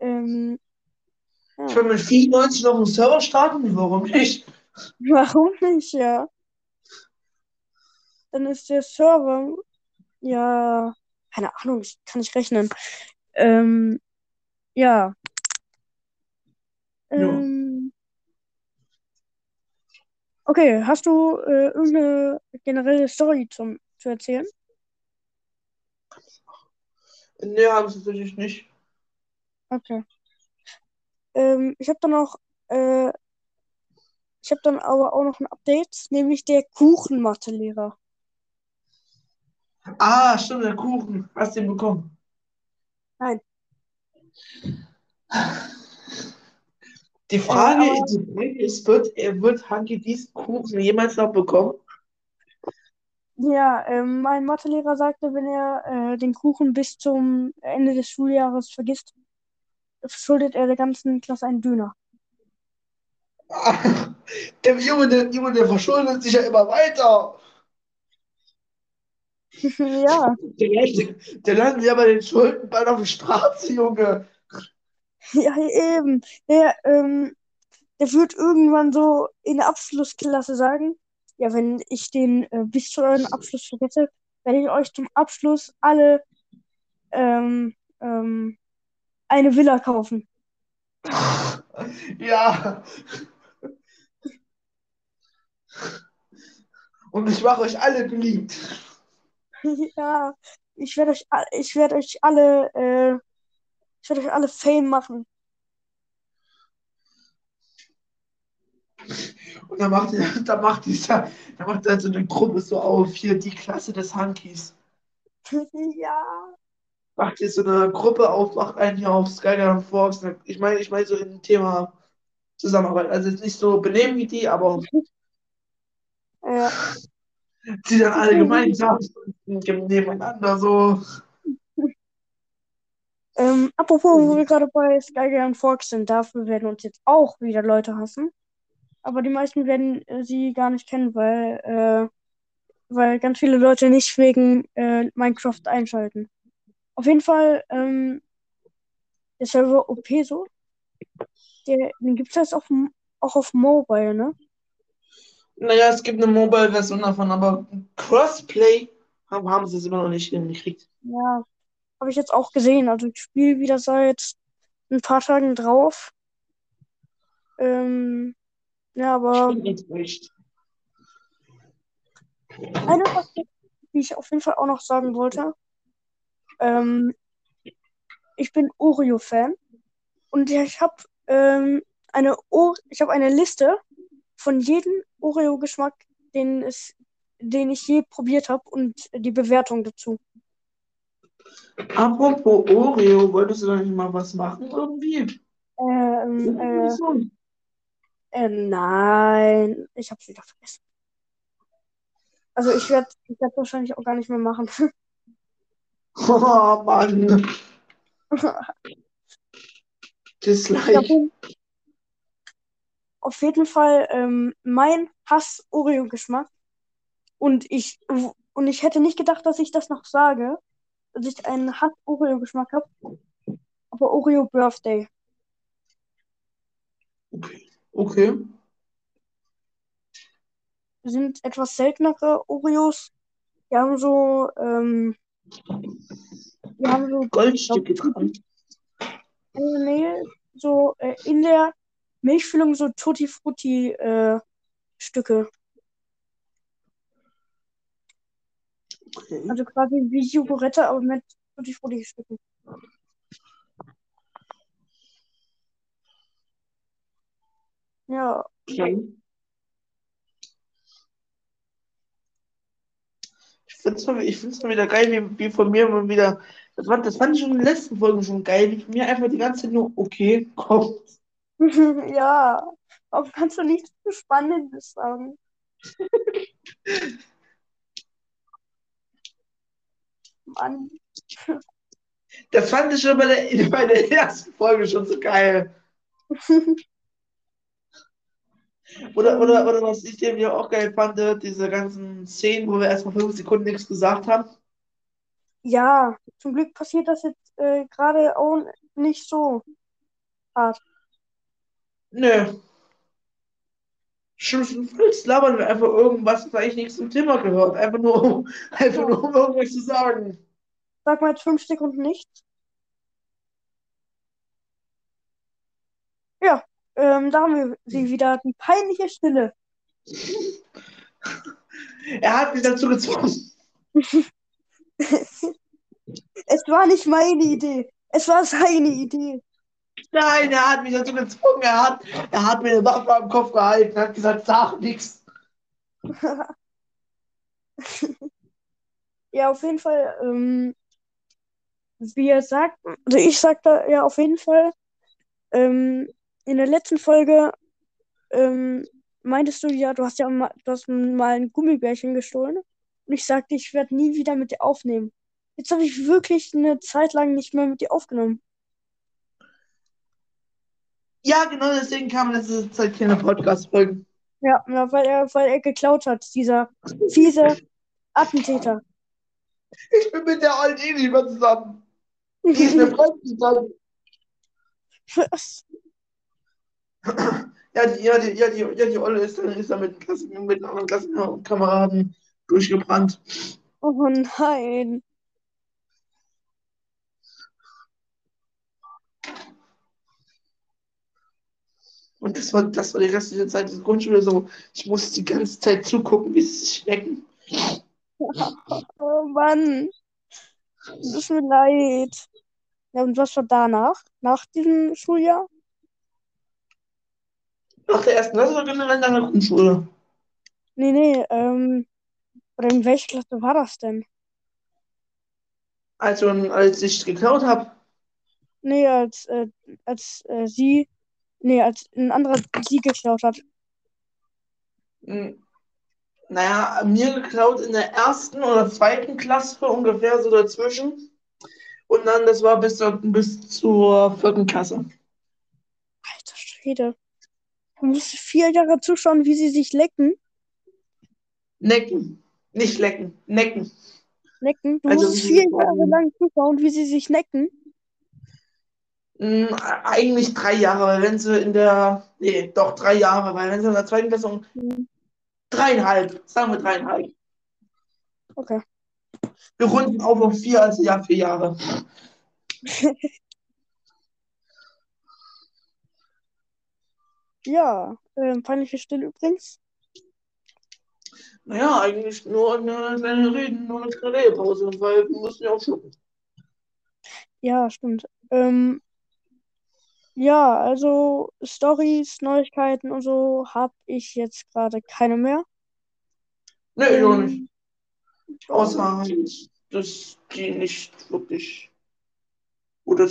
Ähm, ja. Ich will mit 94 noch einen Server starten, warum nicht? Warum nicht, ja? Dann ist der Server, ja, keine Ahnung, ich kann nicht rechnen. Ähm, ja. Ähm, okay, hast du äh, irgendeine generelle Story zum, zu erzählen? Nee, habe ich natürlich nicht. Okay. Ähm, ich habe dann auch, äh, ich habe dann aber auch noch ein Update, nämlich der Kuchenmathelehrer. Ah, stimmt, der Kuchen. Hast du den bekommen? Nein. Die Frage, Äh, aber- die Frage ist, wird, er wird Hanki diesen Kuchen jemals noch bekommen? Ja, ähm, mein Mathelehrer sagte, wenn er äh, den Kuchen bis zum Ende des Schuljahres vergisst, schuldet er der ganzen Klasse einen Döner. Der Junge, der Junge, der verschuldet sich ja immer weiter. Ja, Der, landet- der landet ja bei den Schulden bald auf der Straße, Junge. ja, eben. Der, ähm, der wird irgendwann so in der Abschlussklasse sagen, ja, wenn ich den äh, bis zu eurem Abschluss vergesse, werde ich euch zum Abschluss alle ähm, ähm, eine Villa kaufen. Ja. Und ich mache euch alle beliebt. Ja, ich werde euch, ich werde euch alle, äh, ich werde euch alle Fame machen. Und dann macht er, dann macht dieser, dann macht er so eine Gruppe so auf, hier die Klasse des Hankies. Ja. Macht hier so eine Gruppe auf, macht einen hier auf Skyline Fox. Ich meine, ich meine so im Thema Zusammenarbeit. Also jetzt nicht so benehmen wie die, aber Äh, die dann alle gemeinsam nebeneinander so. ähm, apropos, wo wir gerade bei und Fox sind, dafür werden uns jetzt auch wieder Leute hassen. Aber die meisten werden äh, sie gar nicht kennen, weil, äh, weil ganz viele Leute nicht wegen äh, Minecraft einschalten. Auf jeden Fall, ähm, der Server Opeso, der, den gibt es jetzt auf, auch auf Mobile, ne? Naja, es gibt eine Mobile-Version davon, aber Crossplay haben, haben sie es immer noch nicht hingekriegt. Ja, habe ich jetzt auch gesehen. Also ich spiele wieder seit ein paar Tagen drauf. Ähm, ja, Ich aber bin enttäuscht. eine Sache, die ich auf jeden Fall auch noch sagen wollte. Ähm, ich bin Oreo-Fan und ich habe ähm, eine, o ich habe eine Liste von jedem Oreo-Geschmack, den es, den ich je probiert habe und die Bewertung dazu. Apropos Oreo, wolltest du da nicht mal was machen irgendwie? Ähm, äh, So. äh, nein, ich habe es wieder vergessen. Also ich werde ich werd wahrscheinlich auch gar nicht mehr machen. Oh Mann, Dislike. glaube, auf jeden Fall ähm, mein Hass-Oreo-Geschmack. Und ich, und ich hätte nicht gedacht, dass ich das noch sage, dass ich einen Hass-Oreo-Geschmack habe. Aber Oreo Birthday. Okay. Okay. sind etwas seltenere Oreos. Die haben so, ähm, die haben so Goldstücke dran. in der Nähe, so äh, in der Milchfüllung so Tutti Frutti äh, Stücke. Okay. Also quasi wie Jogurette, aber mit Tutti Frutti Stücken. Ja, Okay. Ich finde es mal, wieder geil, wie, wie von mir mal wieder. Das fand, das fand ich schon in den letzten Folgen schon geil, wie von mir einfach die ganze Zeit nur okay kommt. ja. Warum kannst du nichts Spannendes sagen? Mann. Das fand ich schon bei der, bei der ersten Folge schon so geil. Oder, oder, oder was ich irgendwie auch geil fand, diese ganzen Szenen, wo wir erstmal fünf Sekunden nichts gesagt haben. Ja, zum Glück passiert das jetzt äh, gerade auch nicht so hart. Nö. Schlimmstenfalls labern wir einfach irgendwas, was eigentlich nichts zum Thema gehört. Einfach nur, um, einfach nur, um irgendwas zu sagen. Sag mal jetzt fünf Sekunden nichts. Ja, ähm, da haben wir sie wieder, die peinliche Stille. Er hat mich dazu gezwungen. Es war nicht meine Idee. Es war seine Idee. Nein, er hat mich dazu gezwungen. Er hat, er hat mir eine Waffe am Kopf gehalten, hat gesagt, sag nichts. Ja, auf jeden Fall, ähm, wir sagten, also ich sagte ja auf jeden Fall, ähm, in der letzten Folge, ähm, meintest du ja, du hast ja mal, du hast mal ein Gummibärchen gestohlen. Und ich sagte, ich werde nie wieder mit dir aufnehmen. Jetzt habe ich wirklich eine Zeit lang nicht mehr mit dir aufgenommen. Ja, genau deswegen kam letzte Zeit keine Podcast-Folgen. Ja, ja, weil er, weil er geklaut hat, dieser fiese Attentäter. Ich bin mit der alten eh nicht mehr zusammen. Die ist mir fremd zusammen. Was? Ja, die, ja, die, ja, die, ja, die Olle ist dann, ist dann mit, Klassen, mit anderen Klassenkameraden durchgebrannt. Oh nein. Und das war, das war die restliche Zeit der Grundschule so. Ich musste die ganze Zeit zugucken, wie sie sich schmecken. Oh Mann. Tut mir leid. Ja, und was war danach? Nach diesem Schuljahr? Nach der ersten Klasse oder generell nach der Grundschule? Nee, nee, ähm, oder in welcher Klasse war das denn? Also, als ich geklaut habe. Nee, als, äh, als äh, sie, nee, als ein anderer sie geklaut hat. Hm, Naja, mir geklaut in der ersten oder zweiten Klasse ungefähr so dazwischen. Und dann, das war bis, zur- bis zur vierten Klasse. Alter Schwede. Du musst vier Jahre zuschauen, wie sie sich lecken. Necken. Nicht lecken, necken. Necken. Du Also, musst vier Jahre lang zuschauen, wie sie sich necken. Hm, eigentlich drei Jahre, weil wenn sie in der. Nee, doch drei Jahre, weil wenn sie in der zweiten um- Mhm. Dreieinhalb, sagen wir dreieinhalb. Okay. Wir runden auf auf vier, also ja, vier Jahre. Ja, ähm, peinliche Stille übrigens. Naja, eigentlich nur eine kleine Reden, nur eine kleine Redepause, weil wir müssen ja auch schlucken. Ja, stimmt. Ähm, ja, also Stories, Neuigkeiten und so habe ich jetzt gerade keine mehr. Nee, ich auch nicht. Ähm, Außer halt, dass die nicht wirklich. Oder.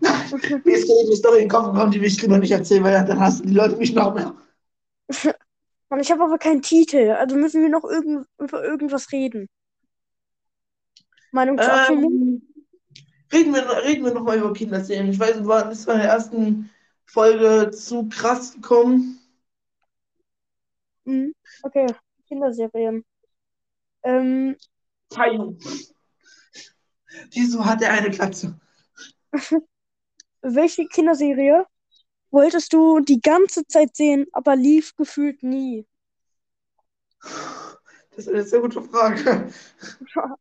Nein, mir ist gerade eine Story in den Kopf gekommen, die will ich lieber nicht erzählen, weil dann hassen die Leute mich noch mehr. Mann, ich habe aber keinen Titel, also müssen wir noch irgend über irgendwas reden. Meinung zu? Ähm, reden wir, reden wir nochmal über Kinderserien. Ich weiß, war, das war in der ersten Folge zu krass gekommen. Mhm. Okay, Kinderserien. Ähm, Tayo. Wieso hat er eine Katze? Welche Kinderserie wolltest du die ganze Zeit sehen, aber lief gefühlt nie? Das ist eine sehr gute Frage.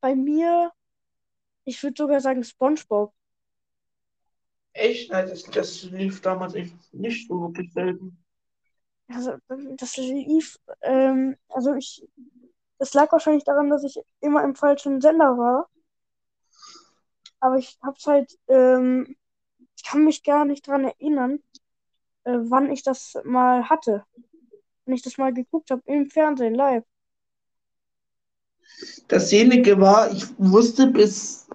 Bei mir, ich würde sogar sagen SpongeBob. Echt? Nein, das, das lief damals echt nicht so wirklich selten. Also, das lief, ähm, also ich, das lag wahrscheinlich daran, dass ich immer im falschen Sender war. Aber ich hab's halt, ähm, ich kann mich gar nicht dran erinnern, äh, wann ich das mal hatte. Wenn ich das mal geguckt habe im Fernsehen live. Dasjenige war, ich wusste bis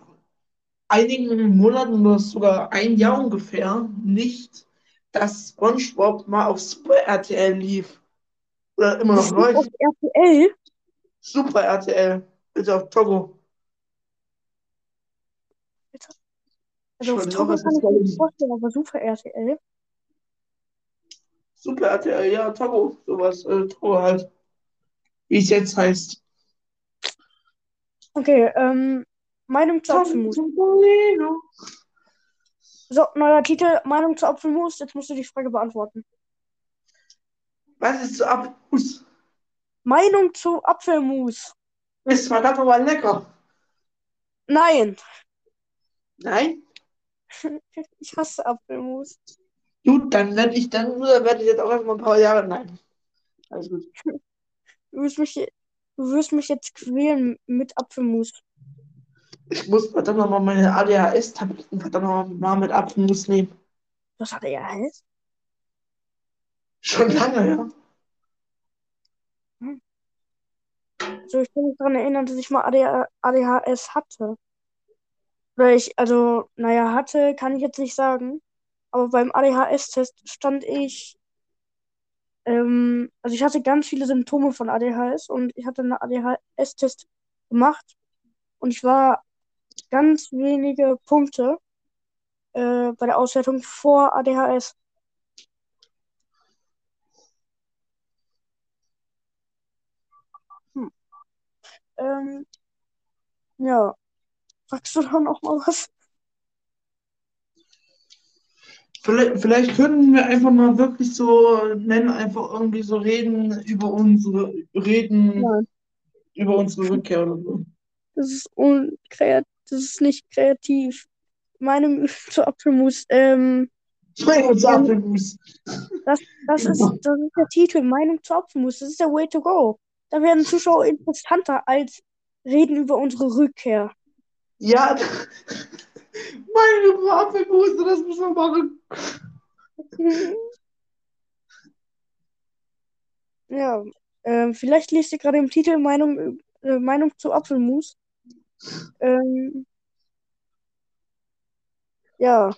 einigen Monaten oder sogar ein Jahr ungefähr nicht, dass SpongeBob mal auf Super RTL lief. Oder immer noch Das lief auf läuft. RTL. Super RTL. Bitte auf Togo. Also auf Togo kann ich mir nicht vorstellen, aber Super RTL. Super RTL, ja, Togo. Sowas, äh, Togo halt. wie es jetzt heißt. Okay, ähm, Meinung zu Apfelmus. So, neuer Titel, Meinung zu Apfelmus. Jetzt musst du die Frage beantworten. Was ist zu Apfelmus? Meinung zu Apfelmus. Ist verdammt nochmal lecker. Nein, Nein? ich hasse Apfelmus. Gut, dann werde ich dann werde ich jetzt auch erstmal ein paar Jahre. Nein. Alles gut. Du wirst mich, du wirst mich jetzt quälen mit Apfelmus. Ich muss verdammt nochmal meine ADHS-Tabletten verdammt nochmal mit Apfelmus nehmen. Was hat er heißt? Schon lange, ja. Also ich kann mich daran erinnern, dass ich mal ADH ADHS hatte. Oder ich, also, naja, hatte, kann ich jetzt nicht sagen. Aber beim ADHS-Test stand ich, ähm, also ich hatte ganz viele Symptome von ADHS und ich hatte einen ADHS-Test gemacht und ich war ganz wenige Punkte äh, bei der Auswertung vor ADHS. Ähm, ja. Sagst du da noch mal was? Vielleicht, vielleicht könnten wir einfach mal wirklich so nennen, einfach irgendwie so reden über unsere, reden Nein. über unsere Rückkehr oder so. Das ist unkreativ, das ist nicht kreativ. Meine zu Apfelmus, ähm, Meinung zu Apfelmus. das, das ist, das ist der Titel, Meinung zu Apfelmus. Das ist der Way to go. Da werden Zuschauer interessanter als reden über unsere Rückkehr. Ja, Meinung zu Apfelmus, das müssen wir machen. Ja, ähm, vielleicht liest ihr gerade im Titel Meinung, äh, Meinung zu Apfelmus. Ähm, ja.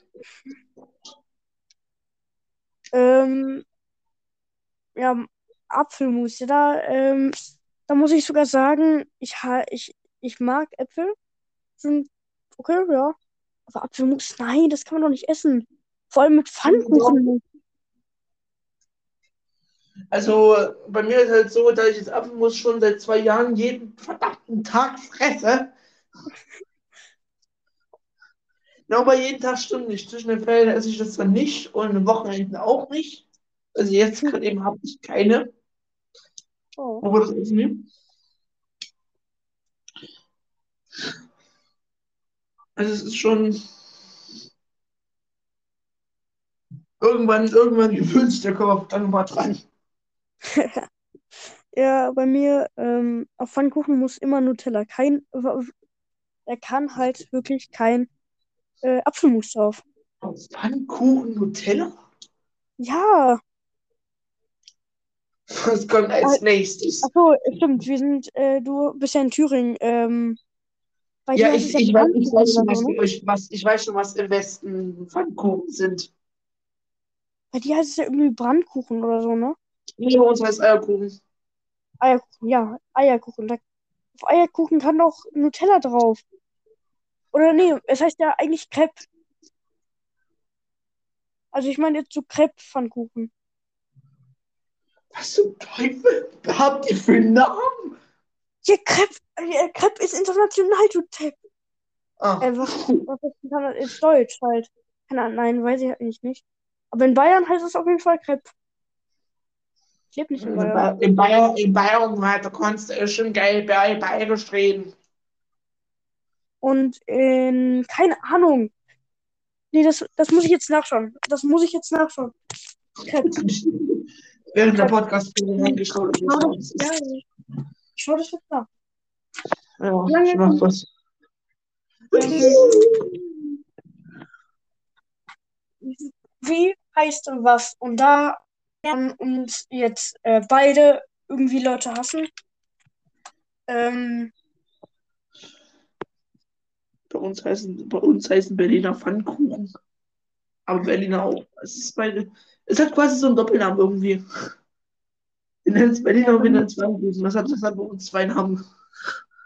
Ähm, ja, Apfelmus. Ja, da, ähm, da muss ich sogar sagen, ich, ha- ich, ich mag Äpfel. Sind okay, ja. Aber Apfelmus, nein, das kann man doch nicht essen. Vor allem mit Pfannkuchen. Also bei mir ist halt so, dass ich jetzt Apfelmus schon seit zwei Jahren jeden verdammten Tag fresse. Na, aber jeden Tag stimmt nicht. Zwischen den Ferien esse ich das dann nicht und am Wochenenden auch nicht. Also jetzt gerade eben habe ich keine. Oh. Aber das ist nicht. Also es ist schon irgendwann, irgendwann gewöhnt sich der Körper dann mal dran. Ja, bei mir, ähm, auf Pfannkuchen muss immer Nutella. Kein, er kann halt wirklich kein äh, Apfelmus drauf. Pfannkuchen Nutella? Ja, Was kommt als nächstes? ach so, stimmt, wir sind, äh, du bist ja in Thüringen. Ähm, Ja, ich, ich, weiß, ich, weiß schon, was, euch- was, ich weiß schon, was im Westen Pfannkuchen sind. Bei dir heißt es ja irgendwie Brandkuchen oder so, ne? Nee, bei uns heißt Eierkuchen. Eierkuchen, ja, Eierkuchen. Da, auf Eierkuchen kann doch Nutella drauf. Oder nee, es heißt ja eigentlich Crepe. Also ich meine jetzt so Crepe-Pfannkuchen. Was zum Teufel habt ihr für einen Namen? Ja, Crepe, äh, Crepe ist international, du Depp. Ah, Äh, was, was ist Deutsch halt? Keine Ahnung, nein, weiß ich eigentlich nicht. Aber in Bayern heißt es auf jeden Fall Crepe. Ich lebe nicht in in Bayern. In Bayern, in Bayern halt, da kannst du schon geil bei bayerisch reden. Und in, keine Ahnung. Nee, das, das muss ich jetzt nachschauen. Das muss ich jetzt nachschauen. Crepe. Während der Podcast reingeschaut. Ich schau das, ja, jetzt nach. Ja, Lange- ich mach was. Wie heißt was? Und da werden uns jetzt äh, beide irgendwie Leute hassen. Ähm, Bei uns heißen, bei uns heißen Berliner Pfannkuchen. Aber Berliner auch. Es ist beide. Es hat quasi so einen Doppelnamen irgendwie. Wir nennen es Berliner und wir nennen es Pfannkuchen. Das hat, das hat bei uns zwei Namen.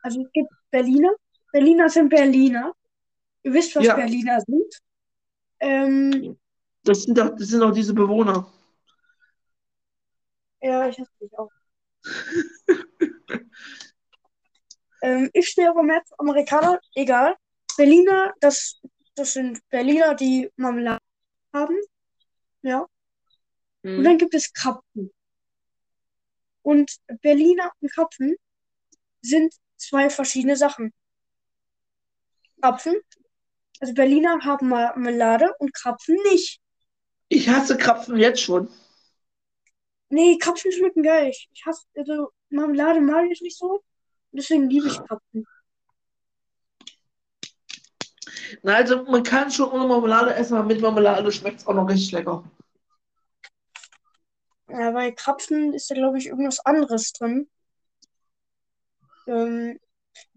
also es gibt Berliner. Berliner sind Berliner. Ihr wisst, was Ja. Berliner sind. Ähm, Das sind doch, das sind auch diese Bewohner. ja, ich hasse dich auch. ähm, ich stehe aber mehr zu Amerikaner, egal. Berliner, das, das sind Berliner, die Marmelade haben. Ja. Und dann Hm. gibt es Krapfen. Und Berliner und Krapfen sind zwei verschiedene Sachen. Krapfen, also Berliner haben Marmelade und Krapfen nicht. Ich hasse Krapfen jetzt schon. Nee, Krapfen schmecken geil. Ich, ich hasse, also Marmelade mag ich nicht so. Deswegen liebe ich Krapfen. Na, also man kann schon ohne Marmelade essen, aber mit Marmelade schmeckt es auch noch richtig lecker. Ja, bei Krapfen ist da, glaube ich, irgendwas anderes drin. Ähm,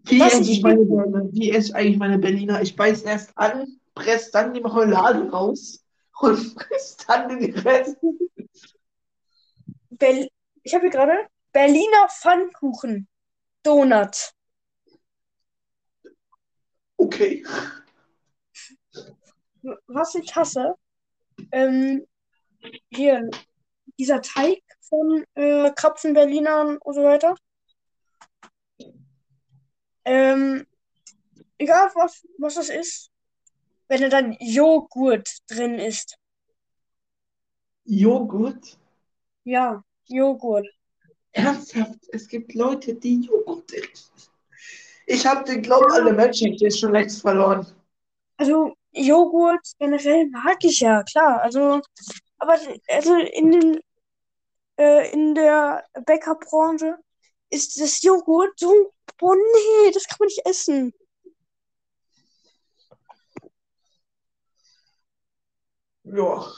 Wie esse ich meine, wie esse ich eigentlich meine Berliner? Ich beiß erst an, presse dann die Marmelade raus und fress dann den Rest. Bel ich habe hier gerade Berliner Pfannkuchen. Donut. Okay. Was ich hasse, ähm, hier, dieser Teig von äh, Krapfen, Berlinern und so weiter. Ähm, egal was, was das ist, wenn da dann Joghurt drin ist. Joghurt? Ja, Joghurt. Ernsthaft, es gibt Leute, die Joghurt essen. Ich habe den Glauben an der Menschheit jetzt schon längst verloren. Also Joghurt generell mag ich ja, klar. Also, aber also in den, äh, in der Bäckerbranche ist das Joghurt so, boah, nee, das kann man nicht essen. Ja.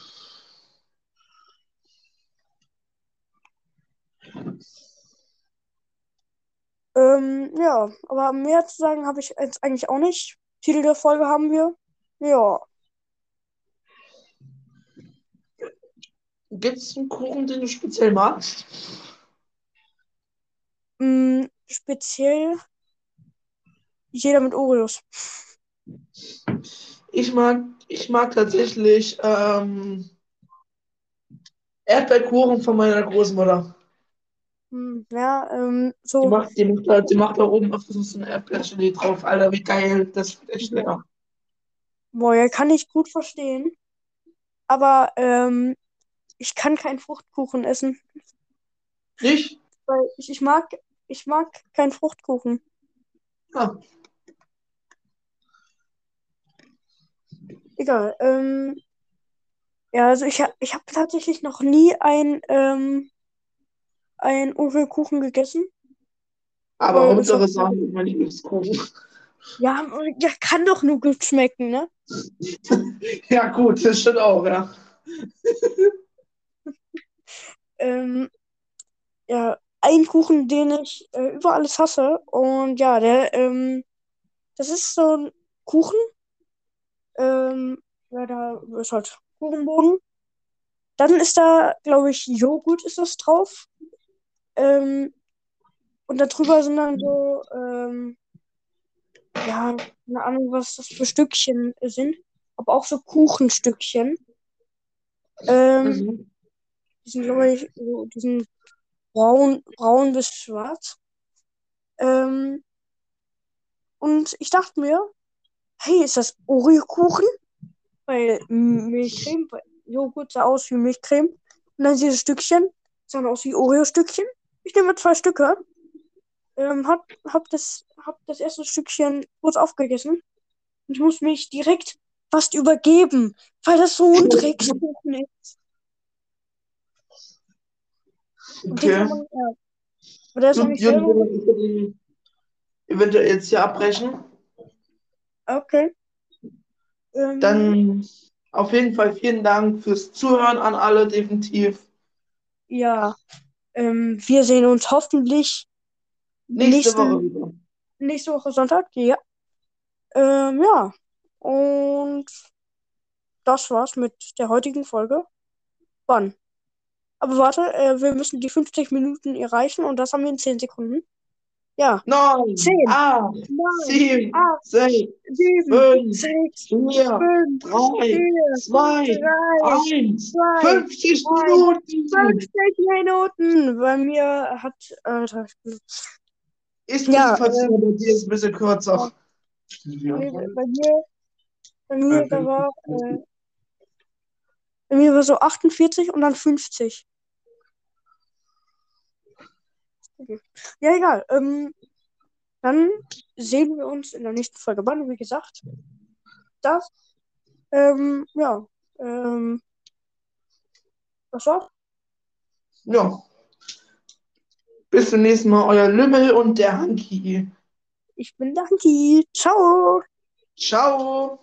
Ähm, ja, aber mehr zu sagen habe ich jetzt eigentlich auch nicht. Titel der Folge haben wir. Ja. Gibt es einen Kuchen, den du speziell magst? Mh, speziell jeder mit Oreos. Ich mag, ich mag tatsächlich ähm, Erdbeerkuchen von meiner Großmutter. Hm, ja, ähm, Die so. macht, die macht, da, die macht da oben öfters so eine Erdbeergelee drauf. Alter, wie geil. Das wird echt lecker. Boah, ja, kann ich gut verstehen. Aber ähm, ich kann keinen Fruchtkuchen essen. Nicht? Weil ich, ich mag, ich mag keinen Fruchtkuchen. Ja. Egal. Ähm, ja, also ich, ich habe tatsächlich noch nie ein, ähm, ein Oreo-Kuchen gegessen. Aber Äh, ist auch- Sahne ist mein Lieblingskuchen. Ja, ja, kann doch nur gut schmecken, ne? Ja, gut, das stimmt auch, ja. Ähm, ja, ein Kuchen, den ich äh, über alles hasse. Und ja, der, ähm, das ist so ein Kuchen. Ähm, ja, da ist halt Kuchenboden. Dann ist da, glaube ich, Joghurt ist das drauf. Ähm, und darüber sind dann so, ähm, ja, keine Ahnung, was das für Stückchen sind. Aber auch so Kuchenstückchen. Ähm, Mhm. Die sind, glaube ich, so, die sind braun, braun bis schwarz. Ähm, und ich dachte mir, hey, ist das Oreo-Kuchen? Weil Milchcreme, weil Joghurt sah aus wie Milchcreme. Und dann diese Stückchen sahen aus wie Oreo-Stückchen. Ich nehme zwei Stücke. Ähm, hab, hab, das, hab das erste Stückchen kurz aufgegessen. Und ich muss mich direkt fast übergeben, weil das so ein Dreckskuchen ist. Und den Okay. man, ja. Aber der ist Gut, Jürgen, wir eventuell jetzt hier abbrechen. Okay. Ähm, Dann auf jeden Fall vielen Dank fürs Zuhören an alle, definitiv. ja. Ähm, wir sehen uns hoffentlich Nächste nächsten- Woche wieder. nächste Woche Sonntag. Ja. Ähm, ja. Und das war's mit der heutigen Folge. Wann? Aber warte, äh, wir müssen die 50 Minuten erreichen und das haben wir in 10 Sekunden. Ja. Neun, Zehn, acht, neun, sieben, acht, sechs, sieben, fünf, sechs, vier, fünf, drei, vier, zwei, drei, eins, zwei, 50 ein, Minuten. 50 Minuten. Bei mir hat äh, drei- Ist Ja, ja, bei dir ist ein bisschen kürzer. nee, bei mir, bei mir, da war, äh, bei mir war so 48 und dann 50. Okay. Ja, egal. Ähm, dann sehen wir uns in der nächsten Folge. Wann, wie gesagt, das, ähm, ja, ähm, das war's. Ja. Bis zum nächsten Mal, euer Lümmel und der Hanki. Ich bin Danki. Ciao. Ciao.